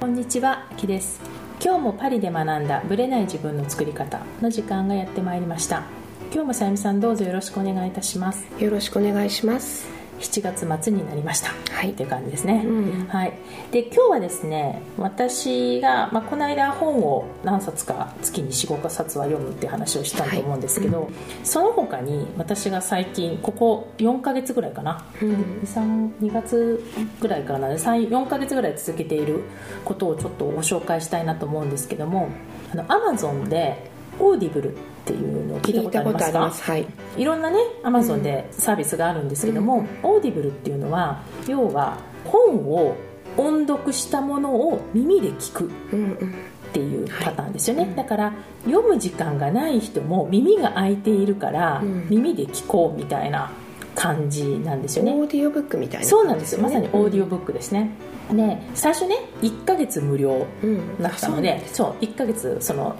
こんにちは、きです。今日もパリで学んだブレない自分の作り方の時間がやってまいりました。今日もさゆみさんどうぞよろしくお願いいたします。よろしくお願いします。7月末になりました、はい、っていう感じですね、うん、はい、で今日はですね私が、まあ、この間本を何冊か月に45冊は読むって話をしたと思うんですけど、はい。うん、その他に私が最近ここ4か月ぐらいかな、うん、2, 2月ぐらいからな。ので4か月ぐらい続けていることをちょっとご紹介したいなと思うんですけどもあの Amazon でオーディブルっていうのを聞いたことありますか？はい、いろんなねアマゾンでサービスがあるんですけども、うん、オーディブルっていうのは要は本を音読したものを耳で聞くっていうパターンですよね、はい、だから読む時間がない人も耳が空いているから耳で聞こうみたいな感じなんですよね、オーディオブックみたいな、ね、そうなんですよ。まさにオーディオブックですね、で最初ね1か月無料だったので、うん、そう1か月その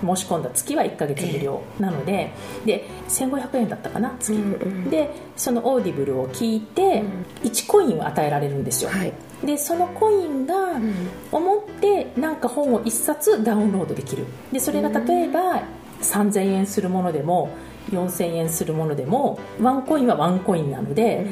申し込んだ月は1か月無料なので,、で1500円だったかな月、うんうん、でそのオーディブルを聞いて、1コインを与えられるんですよ、はい、でそのコインを持ってなんか本を1冊ダウンロードできる。でそれが例えば3000円するものでも4000円するものでもワンコインはワンコインなので、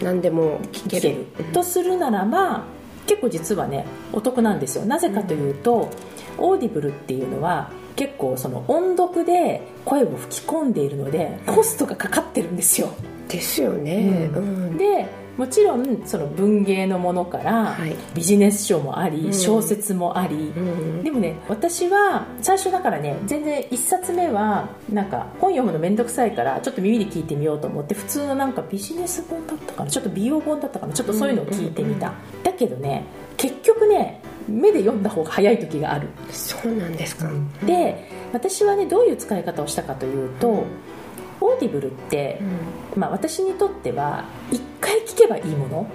うん、何でも聞ける。とするならば結構実はねお得なんですよ。なぜかというと、うん、オーディブルっていうのは結構その音読で声を吹き込んでいるのでコストがかかってるんですよ。ですよね、うん、でもちろんその文芸のものからビジネス書もあり、小説もあり、でもね私は最初だからね全然1冊目はなんか本読むの面倒くさいからちょっと耳で聞いてみようと思って普通のなんかビジネス本だったかなちょっと美容本だったかなちょっとそういうのを聞いてみた、だけどね結局ね目で読んだ方が早い時がある。そうなんですか、で私はねどういう使い方をしたかというと、オーディブルって、まあ、私にとっては1回聞けばいいもの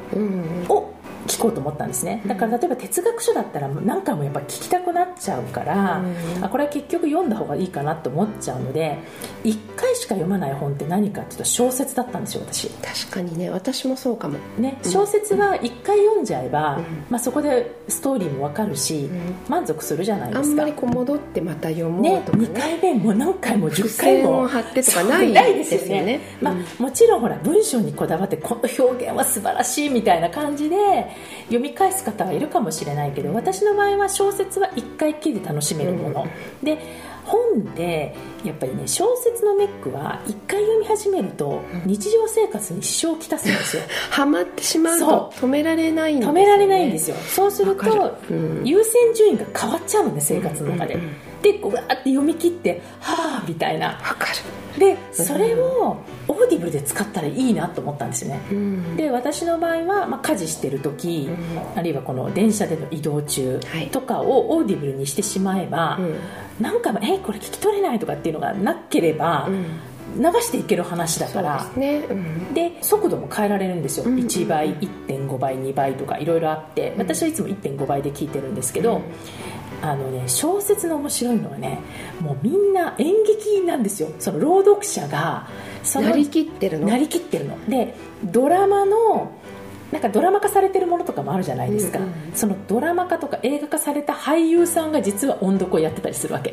を聞こうと思ったんですね。だから例えば哲学書だったら何回もやっぱ聞きたくなっちゃうから、うん、あこれは結局読んだ方がいいかなと思っちゃうので1回しか読まない本って何かっていうと小説だったんですよ私。確かにね。私もそうかも、ね、小説は1回読んじゃえば、うん、まあ、そこでストーリーも分かるし、うん、満足するじゃないですか。あんまりこう戻ってまた読もうとかね。ね2回目も何回も10回も貼ってとかないですよね。まあ、もちろんほら文章にこだわってこの表現は素晴らしいみたいな感じで読み返す方はいるかもしれないけど私の場合は小説は1回きりで楽しめるもの、うん、で本でやっぱりね小説のネックは1回読み始めると日常生活に支障をきたすんですよ。ハマってしまうと止められないんですよ、ね、止められないんですよ。そうすると、うん、優先順位が変わっちゃうのね生活の中で、うんうんうんでこうわーって読み切ってはあみたいな。でそれをオーディブルで使ったらいいなと思ったんですよね、うん、で私の場合は、まあ、家事してる時、うん、あるいはこの電車での移動中とかをオーディブルにしてしまえば、はい、なんか「えこれ聞き取れない」とかっていうのがなければ、うん。流していける話だからで、ね。うん、で速度も変えられるんですよ、うん1倍1.5倍2倍とかいろいろあって私はいつも1.5倍で聞いてるんですけど、うん、あのね小説の面白いのはねもうみんな演劇なんですよ。その朗読者がそのなりきってるの？なりきってるの。でドラマのなんかドラマ化されてるものとかもあるじゃないですか、うんうん、そのドラマ化とか映画化された俳優さんが実は音読をやってたりするわけ。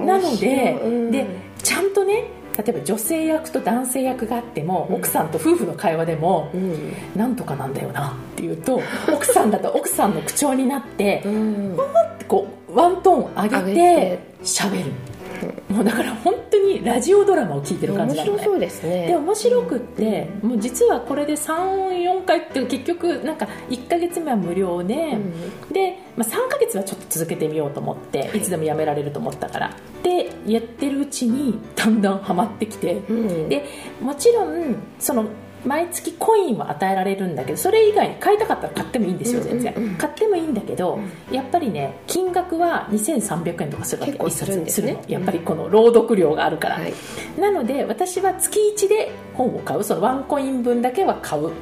なのでうん、でちゃんとね例えば女性役と男性役があっても、うん、奥さんと夫婦の会話でも、うん、なんとかなんだよなっていうと 奥さんだと奥さんの口調になって、うん、ってこうワントーン上げて。喋る もうだから本当にラジオドラマを聞いてる感じなの、ね、面白そうですね。で面白くって、うん、もう実はこれで34回って結局なんか1か月目は無料で、うん、で、まあ、3か月はちょっと続けてみようと思って、はい、いつでもやめられると思ったから。でやってるうちにだんだんはまってきて、うん、でもちろんその毎月コインは与えられるんだけどそれ以外に買いたかったら買ってもいいんですよ全然、うんうん。うん、買ってもいいんだけど、うん、やっぱりね金額は2300円とかするわけ結するんですね。やっぱりこの朗読料があるから、なので私は月1で本を買うそのワンコイン分だけは買うっ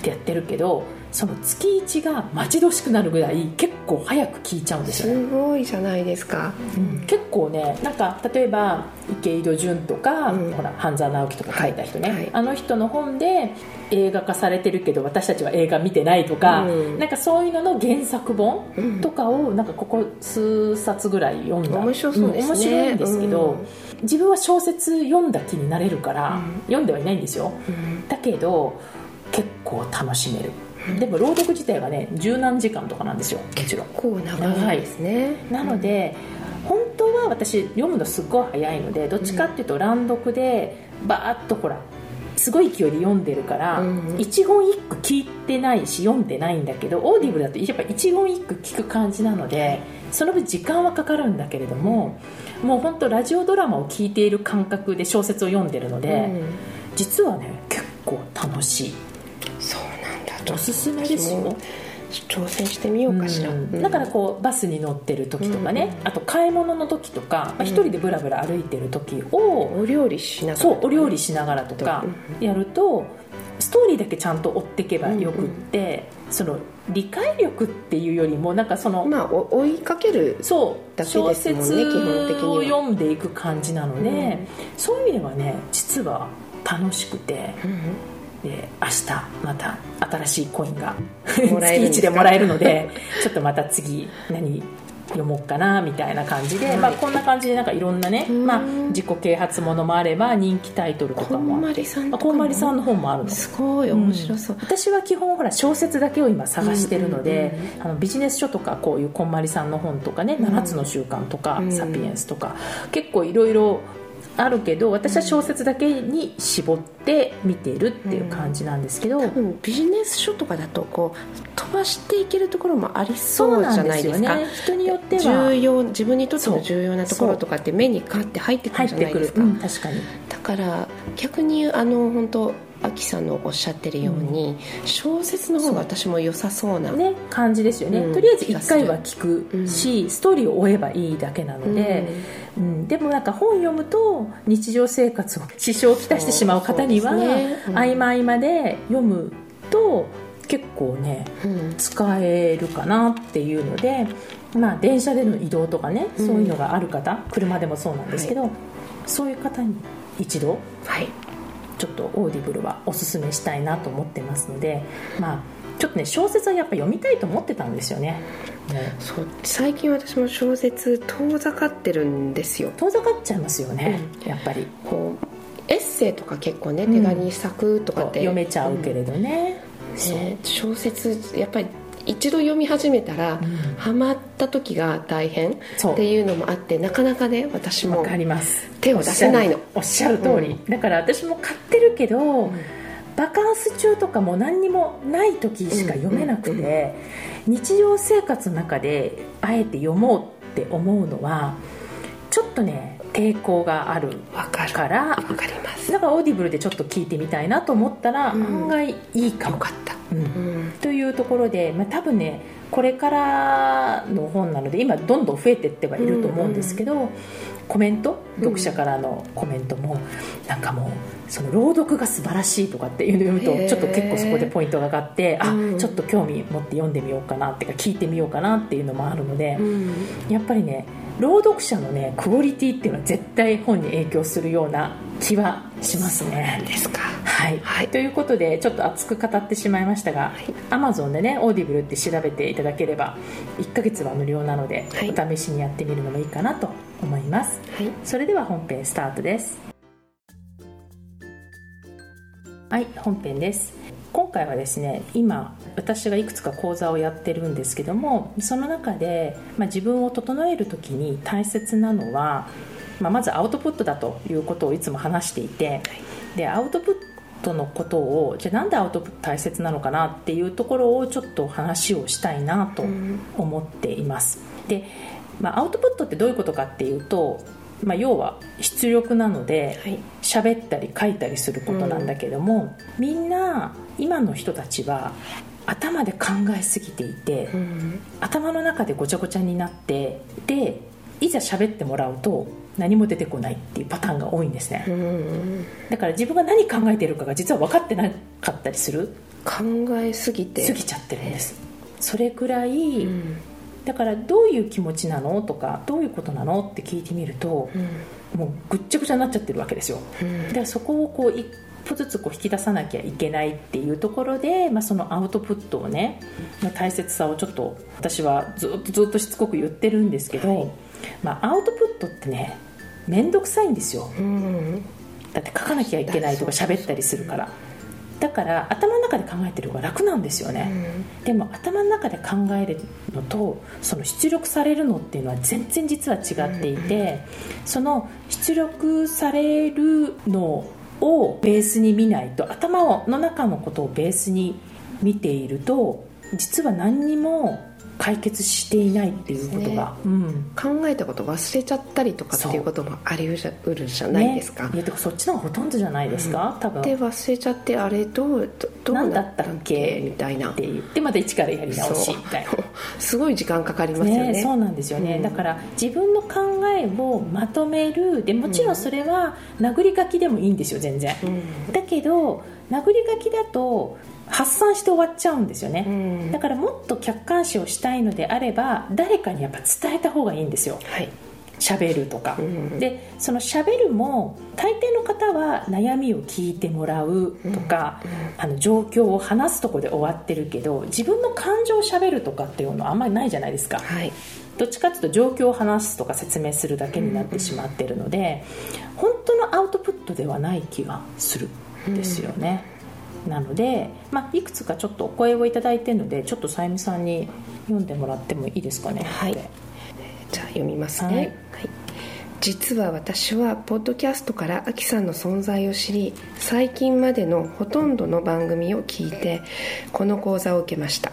てやってるけど、その月1が待ち遠しくなるぐらい結構早く聞いちゃうんですよ、ね、すごいじゃないですか、うん、結構ねなんか例えば池井戸潤とか、うん、ほら半沢直樹とか書いた人ね、はいはい、あの人の本で映画化されてるけど私たちは映画見てないとか、うん、なんかそういうのの原作本とかをなんかここ数冊ぐらい読んだ。面白そうですね、面白いんですけど、自分は小説読ん。だ気になれるから、読んではいないんですよ、だけど結構楽しめるでも朗読自体がね十何時間とかなんですよもちろん結構長いですね。なので、本当は私読むのすっごい早いのでどっちかっていうと乱読でバーッとほらすごい勢いで読んでるから、うん、一言一句聞いてないし読んでないんだけどオーディブルだとやっぱ一言一句聞く感じなのでその分時間はかかるんだけれども、もう本当ラジオドラマを聞いている感覚で小説を読んでるので、うん、実はね結構楽しいなんだおすすめですよ。挑戦してみようかしら、うん。だからこうバスに乗ってる時とかね、うん。あと買い物の時とか、まあ、一人でブラブラ歩いてる時を、お料理しながら、そうお料理しながらとかやると、ストーリーだけちゃんと追っていけばよくって、その理解力っていうよりもなんかそのまあ追いかけるそう小説を読んでいく感じなので、うん、そういう意味ではね実は楽しくて、うんで明日また新しいコインが 月1でもらえるのでちょっとまた次何読もうかなみたいな感じで、はい、まあ、こんな感じでなんかいろんなね、まあ、自己啓発ものもあれば人気タイトルとかもこんまりさんこんまりさんの本もあるの？すごい面白そう、うん、私は基本ほら小説だけを今探してるので、あのビジネス書とかこういうこんまりさんの本とかね「7つの習慣」とか「サピエンス」とか結構いろいろあるけど私は小説だけに絞って見てるっていう感じなんですけど、うん、多分ビジネス書とかだとこう飛ばしていけるところもありそうじゃないですか、ね、人によっては。重要自分にとっての重要なところとかって目にかって入ってくるじゃないですか、うん、確かに。だから逆にあの本当アキさんのおっしゃってるように、うん、小説の方が私も良さそうなね、感じですよね、うん、とりあえず1回は聞くし、うん、ストーリーを追えばいいだけなので、うん。でもなんか本読むと日常生活を支障をきたしてしまう方には、ね、合間合間で読むと結構ね、使えるかなっていうので、まあ、電車での移動とかね、そういうのがある方車でもそうなんですけど、はい、そういう方に一度、はい、ちょっとオーディブルはおすすめしたいなと思ってますのでまあちょっとね小説はやっぱ読みたいと思ってたんですよね。そう最近私も小説遠ざかってるんですよ。遠ざかっちゃいますよね、うん、やっぱり。こうエッセイとか結構ね手紙作くとかって、読めちゃうけれどね、うん、ね小説やっぱり一度読み始めたら、うん、ハマった時が大変っていうのもあってなかなかね私も手を出せないのおっしゃる通り、うん、だから私も買ってるけど、うん、バカンス中とかも何にもない時しか読めなくて、日常生活の中であえて読もうって思うのはちょっとね抵抗があるからわかります。だからオーディブルでちょっと聞いてみたいなと思ったら、案外いいかも。よかった。うん、というところで、まあ、多分ねこれからの本なので今どんどん増えていってはいると思うんですけど、うんうん、コメント読者からのコメントも、うん、なんかもうその朗読が素晴らしいとかっていうのを読むとちょっと結構そこでポイントが上がってあ、うん、ちょっと興味持って読んでみようかなっていうか聞いてみようかなっていうのもあるので、うん、やっぱりね朗読者のねクオリティっていうのは絶対本に影響するような気はしますね。ですか。はい、はい、ということでちょっと熱く語ってしまいましたが、はい、Amazon でねオーディブルって調べていただければ1ヶ月は無料なので、はい、お試しにやってみるのもいいかなと思います、はい、それでは本編スタートです。はい本編です。今回はですね今私がいくつか講座をやってるんですけどもその中で、まあ、自分を整える時に大切なのは、まあ、まずアウトプットだということをいつも話していてでアウトプットのことをじゃあなんでアウトプット大切なのかなっていうところをちょっと話をしたいなと思っています。で、まあ、アウトプットってどういうことかっていうと、まあ、要は出力なので喋、はい、ったり書いたりすることなんだけども、うん、みんな今の人たちは頭で考えすぎていて、うん、頭の中でごちゃごちゃになってでいざ喋ってもらうと何も出てこないっていうパターンが多いんですね、だから自分が何考えてるかが実は分かってなかったりする？考えすぎて。過ぎちゃってるんです。それくらい、うん、だからどういう気持ちなのとかどういうことなのって聞いてみると、うん、もうぐっちゃぐちゃになっちゃってるわけですよ、うん、でそこをこう一歩ずつこう引き出さなきゃいけないっていうところで、まあ、そのアウトプットをねの大切さをちょっと私はずっとずっとしつこく言ってるんですけど、はい、まあ、アウトプットってね面倒くさいんですよ、だって書かなきゃいけないとか喋ったりするから。だから頭の中で考えてる方が楽なんですよね、うん、でも頭の中で考えるのとその出力されるのっていうのは全然実は違っていて、うん、その出力されるのをベースに見ないと頭の中のことをベースに見ていると実は何にも解決していないっていうことが、ね。うん、考えたこと忘れちゃったりとかっていうこともありうるじゃないですか、ね、そっちの方がほとんどじゃないですか、うん、多分。で忘れちゃってあれどうどうだったっけ？みたいな。って言ってまた一からやり直しみたいな。すごい時間かかりますよね、ね、そうなんですよね、うん、だから自分の考えをまとめる。でもちろんそれは殴り書きでもいいんですよ全然、だけど殴り書きだと発散して終わっちゃうんですよね、うん、だからもっと客観視をしたいのであれば誰かにやっぱ伝えた方がいいんですよ、はい。喋るとか、うん、でその喋るも大抵の方は悩みを聞いてもらうとか、うんうん、あの状況を話すとこで終わってるけど自分の感情を喋るとかっていうのはあんまりないじゃないですか、はい、どっちかっていうと状況を話すとか説明するだけになってしまってるので、本当のアウトプットではない気がするんですよね、なので、まあ、いくつかちょっとお声をいただいてるのでちょっとさゆみさんに読んでもらってもいいですかね。はい。じゃあ読みますね、はい、はい、実は私はポッドキャストからあきさんの存在を知り最近までのほとんどの番組を聞いてこの講座を受けました。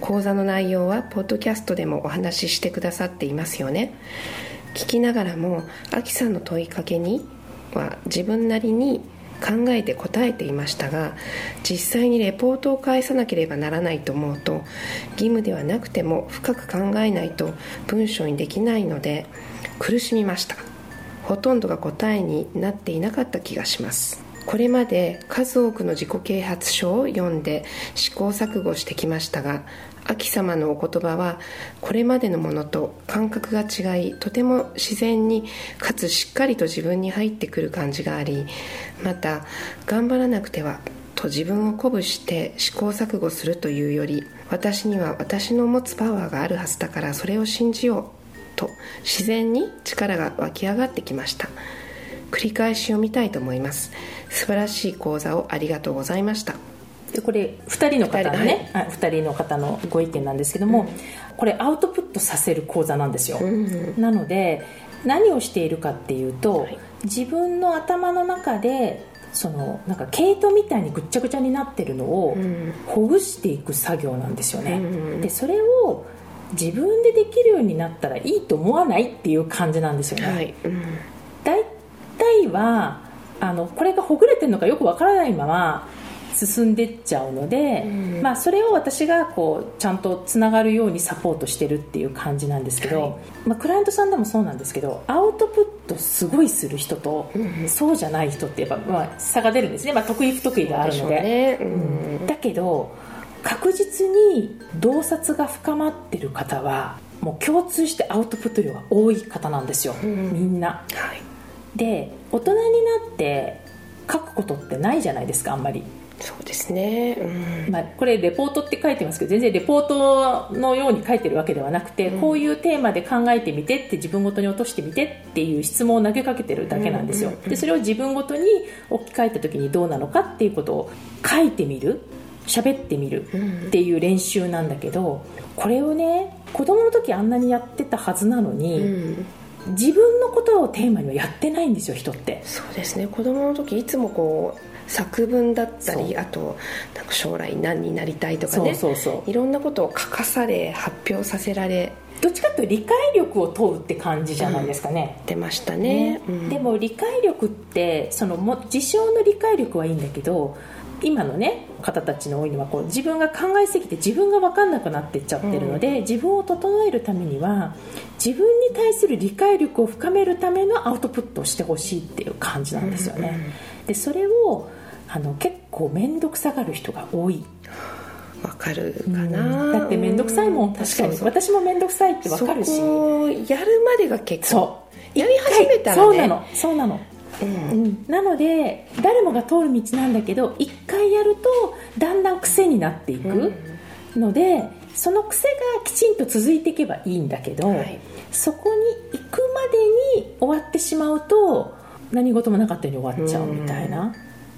講座の内容はポッドキャストでもお話ししてくださっていますよね。聞きながらもあきさんの問いかけには自分なりに考えて答えていましたが実際にレポートを返さなければならないと思うと義務ではなくても深く考えないと文章にできないので苦しみました。ほとんどが答えになっていなかった気がします。これまで数多くの自己啓発書を読んで試行錯誤してきましたが秋様のお言葉はこれまでのものと感覚が違いとても自然にかつしっかりと自分に入ってくる感じがありまた頑張らなくてはと自分を鼓舞して試行錯誤するというより私には私の持つパワーがあるはずだからそれを信じようと自然に力が湧き上がってきました。繰り返し読みたいと思います。素晴らしい講座をありがとうございました。でこれ2人の方のね、はい、2人の方のご意見なんですけども、うん、これアウトプットさせる講座なんですよ、うん、なので何をしているかっていうと、はい、自分の頭の中でそのなんか毛糸みたいにぐっちゃぐちゃになってるのをほぐしていく作業なんですよね、うん、でそれを自分でできるようになったらいいと思わないっていう感じなんですよね、はい、大体はあのこれがほぐれてるのかよくわからないまま進んでっちゃうので、うん、まあ、それを私がこうちゃんとつながるようにサポートしてるっていう感じなんですけど、はい、まあ、クライアントさんでもそうなんですけどアウトプットすごいする人と、うん、そうじゃない人ってやっぱ、まあ、差が出るんですね、まあ、得意不得意があるので、ね。うん、だけど確実に洞察が深まってる方はもう共通してアウトプット量が多い方なんですよ、みんな、はい、で大人になって書くことってないじゃないですかあんまりそうですね、うん、まあ、これレポートって書いてますけど全然レポートのように書いてるわけではなくて、うん、こういうテーマで考えてみてって自分ごとに落としてみてっていう質問を投げかけてるだけなんですよ、でそれを自分ごとに置き換えた時にどうなのかっていうことを書いてみる喋ってみるっていう練習なんだけどこれをね子供の時あんなにやってたはずなのに、うん。自分のことをテーマにはやってないんですよ人って。そうですね。子供の時いつもこう作文だったりあとなんか将来何になりたいとかね。そうそうそう。いろんなことを書かされ発表させられどっちかというと理解力を問うって感じじゃないですかね、うん、出ましたね、ね。うん、でも理解力ってそのも事象の理解力はいいんだけど今のね方たちの多いのはこう自分が考えすぎて自分が分かんなくなっていっちゃってるので、うん、自分を整えるためには自分に対する理解力を深めるためのアウトプットをしてほしいっていう感じなんですよね、でそれをあの結構面倒くさがる人が多い。わかるかな、うん、だって面倒くさいもん。確かに。私も面倒くさいってわかるし。やるまでが結構やり始めたら、ね、そうなの。そうなの。うん、なので誰もが通る道なんだけど一回やるとだんだん癖になっていくので、うん、その癖がきちんと続いていけばいいんだけど、はい、そこに行くまでに終わってしまうと何事もなかったように終わっちゃうみたいな。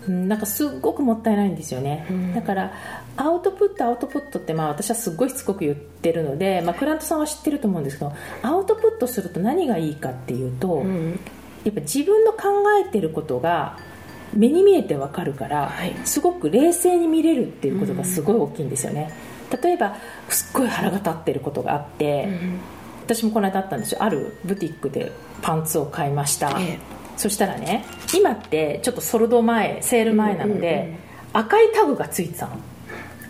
うん、なんかすっごくもったいないんですよね、うん、だからアウトプットアウトプットってまあ私はすっごいしつこく言ってるので、まあ、クラントさんは知ってると思うんですけどアウトプットすると何がいいかっていうと、うん、やっぱ自分の考えてることが目に見えてわかるから、はい、すごく冷静に見れるっていうことがすごい大きいんですよね、うん、例えばすっごい腹が立ってることがあって、うん、私もこの間あったんですよ。あるブティックでパンツを買いました、ええ、そしたらね今ってちょっとソルド前セール前なので、うんうんうん、赤いタグがついてたの。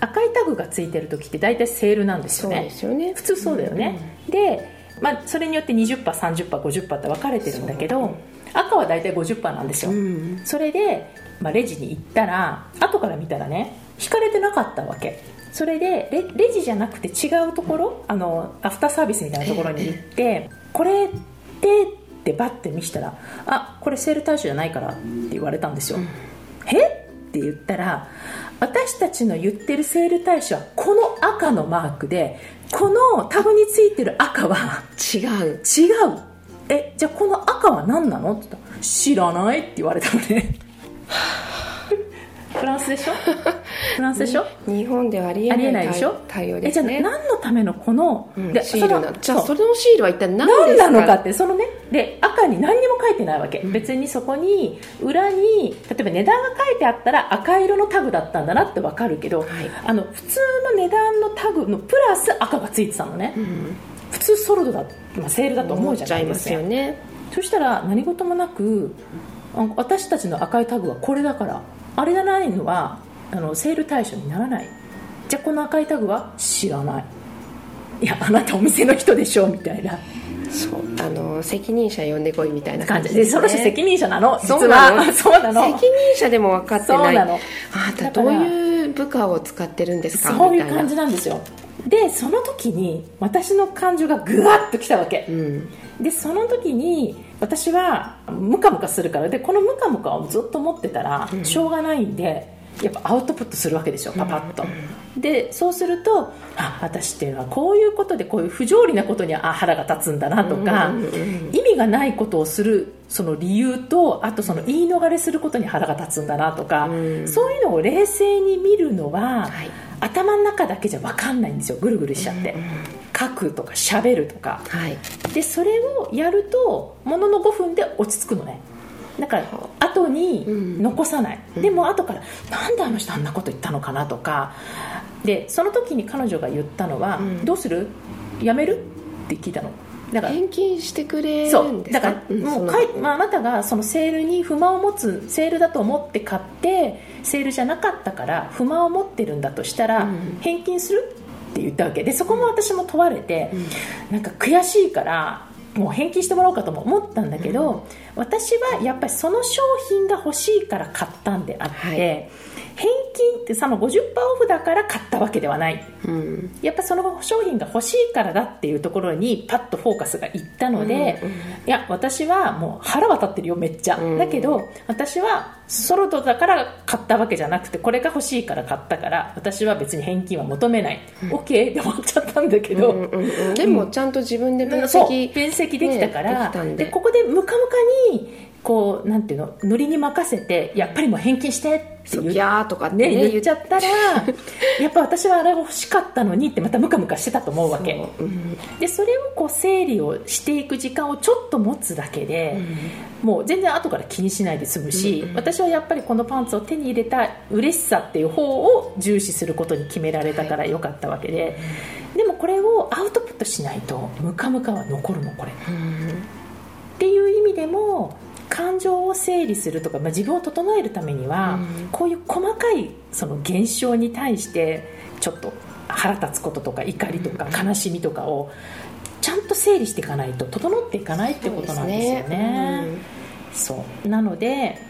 赤いタグがついてる時って大体セールなんですよね。ね。普通そうだよね、うんうん、でまあ、それによって 20%30%50% って分かれてるんだけど赤は大体50%なんですよ、うん、それで、まあ、レジに行ったら後から見たらね引かれてなかったわけ。それでレレジじゃなくて違うところあのアフターサービスみたいなところに行ってこれってってバッて見したら「あこれセール対象じゃないから」って言われたんですよ、うん、え？って言ったら私たちの言ってるセール対象はこの赤のマークでこのタグについてる赤は違う。違う。えじゃあこの赤は何なの？って言ったら知らないって言われたのね フランスでしょ？フランスでしょ？日本ではありえないでしょ？対応ですね。えじゃあ何のためのこの、うん、でシールなじゃあそれのシールは一体何なのかってそのねで赤に何にも書いてないわけ、うん、別にそこに裏に例えば値段が書いてあったら赤色のタグだったんだなって分かるけど、はい、あの普通の値段のタグのプラス赤がついてたのね、うん、普通ソルドだ、まあ、セールだと思うじゃないですか。よね。そしたら何事もなく私たちの赤いタグはこれだからあれじゃないのはあのセール対象にならない。じゃあこの赤いタグは知らない。いやあなたお店の人でしょみたいな。そうあの責任者呼んでこいみたいな感じで、ね、その人責任者なの？実は そうなの。責任者でも分かってないあなたどういう部下を使ってるんですか？そういう感じなんですよ。でその時に私の感情がぐわっときたわけ、うん、でその時に私はムカムカするからでこのムカムカをずっと持ってたらしょうがないんで、やっぱアウトプットするわけですよパパッと、でそうするとあ私っていうのはこういうことでこういう不条理なことにあ腹が立つんだなとか、意味がないことをするその理由とあとその言い逃れすることに腹が立つんだなとか、そういうのを冷静に見るのは、はい、頭の中だけじゃ分かんないんですよぐるぐるしちゃって。書くとか喋るとか、はい、でそれをやるとものの5分で落ち着くのね。だから後に残さない、うん、でも後からなんであの人あんなこと言ったのかなとか。でその時に彼女が言ったのは、うん、どうする？やめる？って聞いたの。だから返金してくれるんですか？そう。だからもうかい、まあ、あなたがそのセールに不満を持つセールだと思って買ってセールじゃなかったから不満を持ってるんだとしたら、返金する？って言ったわけ。でそこも私も問われて、なんか悔しいからもう返金してもらおうかとも思ったんだけど、私はやっぱりその商品が欲しいから買ったんであって、はい、返金ってその50%オフだから買ったわけではない、うん、やっぱその商品が欲しいからだっていうところにパッとフォーカスがいったので、うんうん、いや私はもう腹は立ってるよめっちゃ、うん、だけど私はソロトだから買ったわけじゃなくてこれが欲しいから買ったから私は別に返金は求めない、うん、OK って思っちゃったんだけど、うんうんうん、でもちゃんと自分で分析、分析できたから、ね、でここでムカムカにこうなんていうの？ノリに任せてやっぱりもう返金してって言っとかね、ね、言っちゃったら やっぱ私はあれが欲しかったのにってまたムカムカしてたと思うわけ、うん、でそれをこう整理をしていく時間をちょっと持つだけで、うん、もう全然後から気にしないで済むし、うん、私はやっぱりこのパンツを手に入れた嬉しさっていう方を重視することに決められたからよかったわけで、はい、でもこれをアウトプットしないとムカムカは残るのこれ、でも感情を整理するとか、まあ、自分を整えるためには、うん、こういう細かいその現象に対してちょっと腹立つこととか怒りとか悲しみとかをちゃんと整理していかないと整っていかないってことなんですよね。そう、ね。う。ん、なので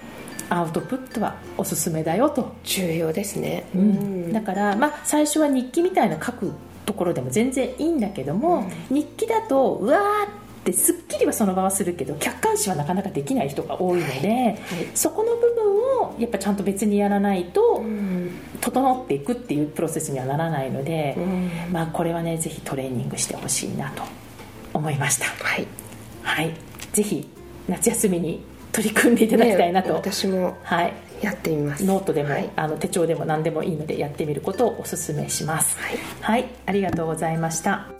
アウトプットはおすすめだよと。重要ですね、うん、だから、まあ、最初は日記みたいな書くところでも全然いいんだけども、うん、日記だとうわーってすっきりはその場はするけど客観視はなかなかできない人が多いので、はい。はい、そこの部分をやっぱちゃんと別にやらないと、うん、整っていくっていうプロセスにはならないので、まあ、これはねぜひトレーニングしてほしいなと思いました。はい、はい、ぜひ夏休みに取り組んでいただきたいなと、ね、私もはい。やってみます。ノートでも、はい、あの手帳でも何でもいいのでやってみることをお勧めします、はい、はい、ありがとうございました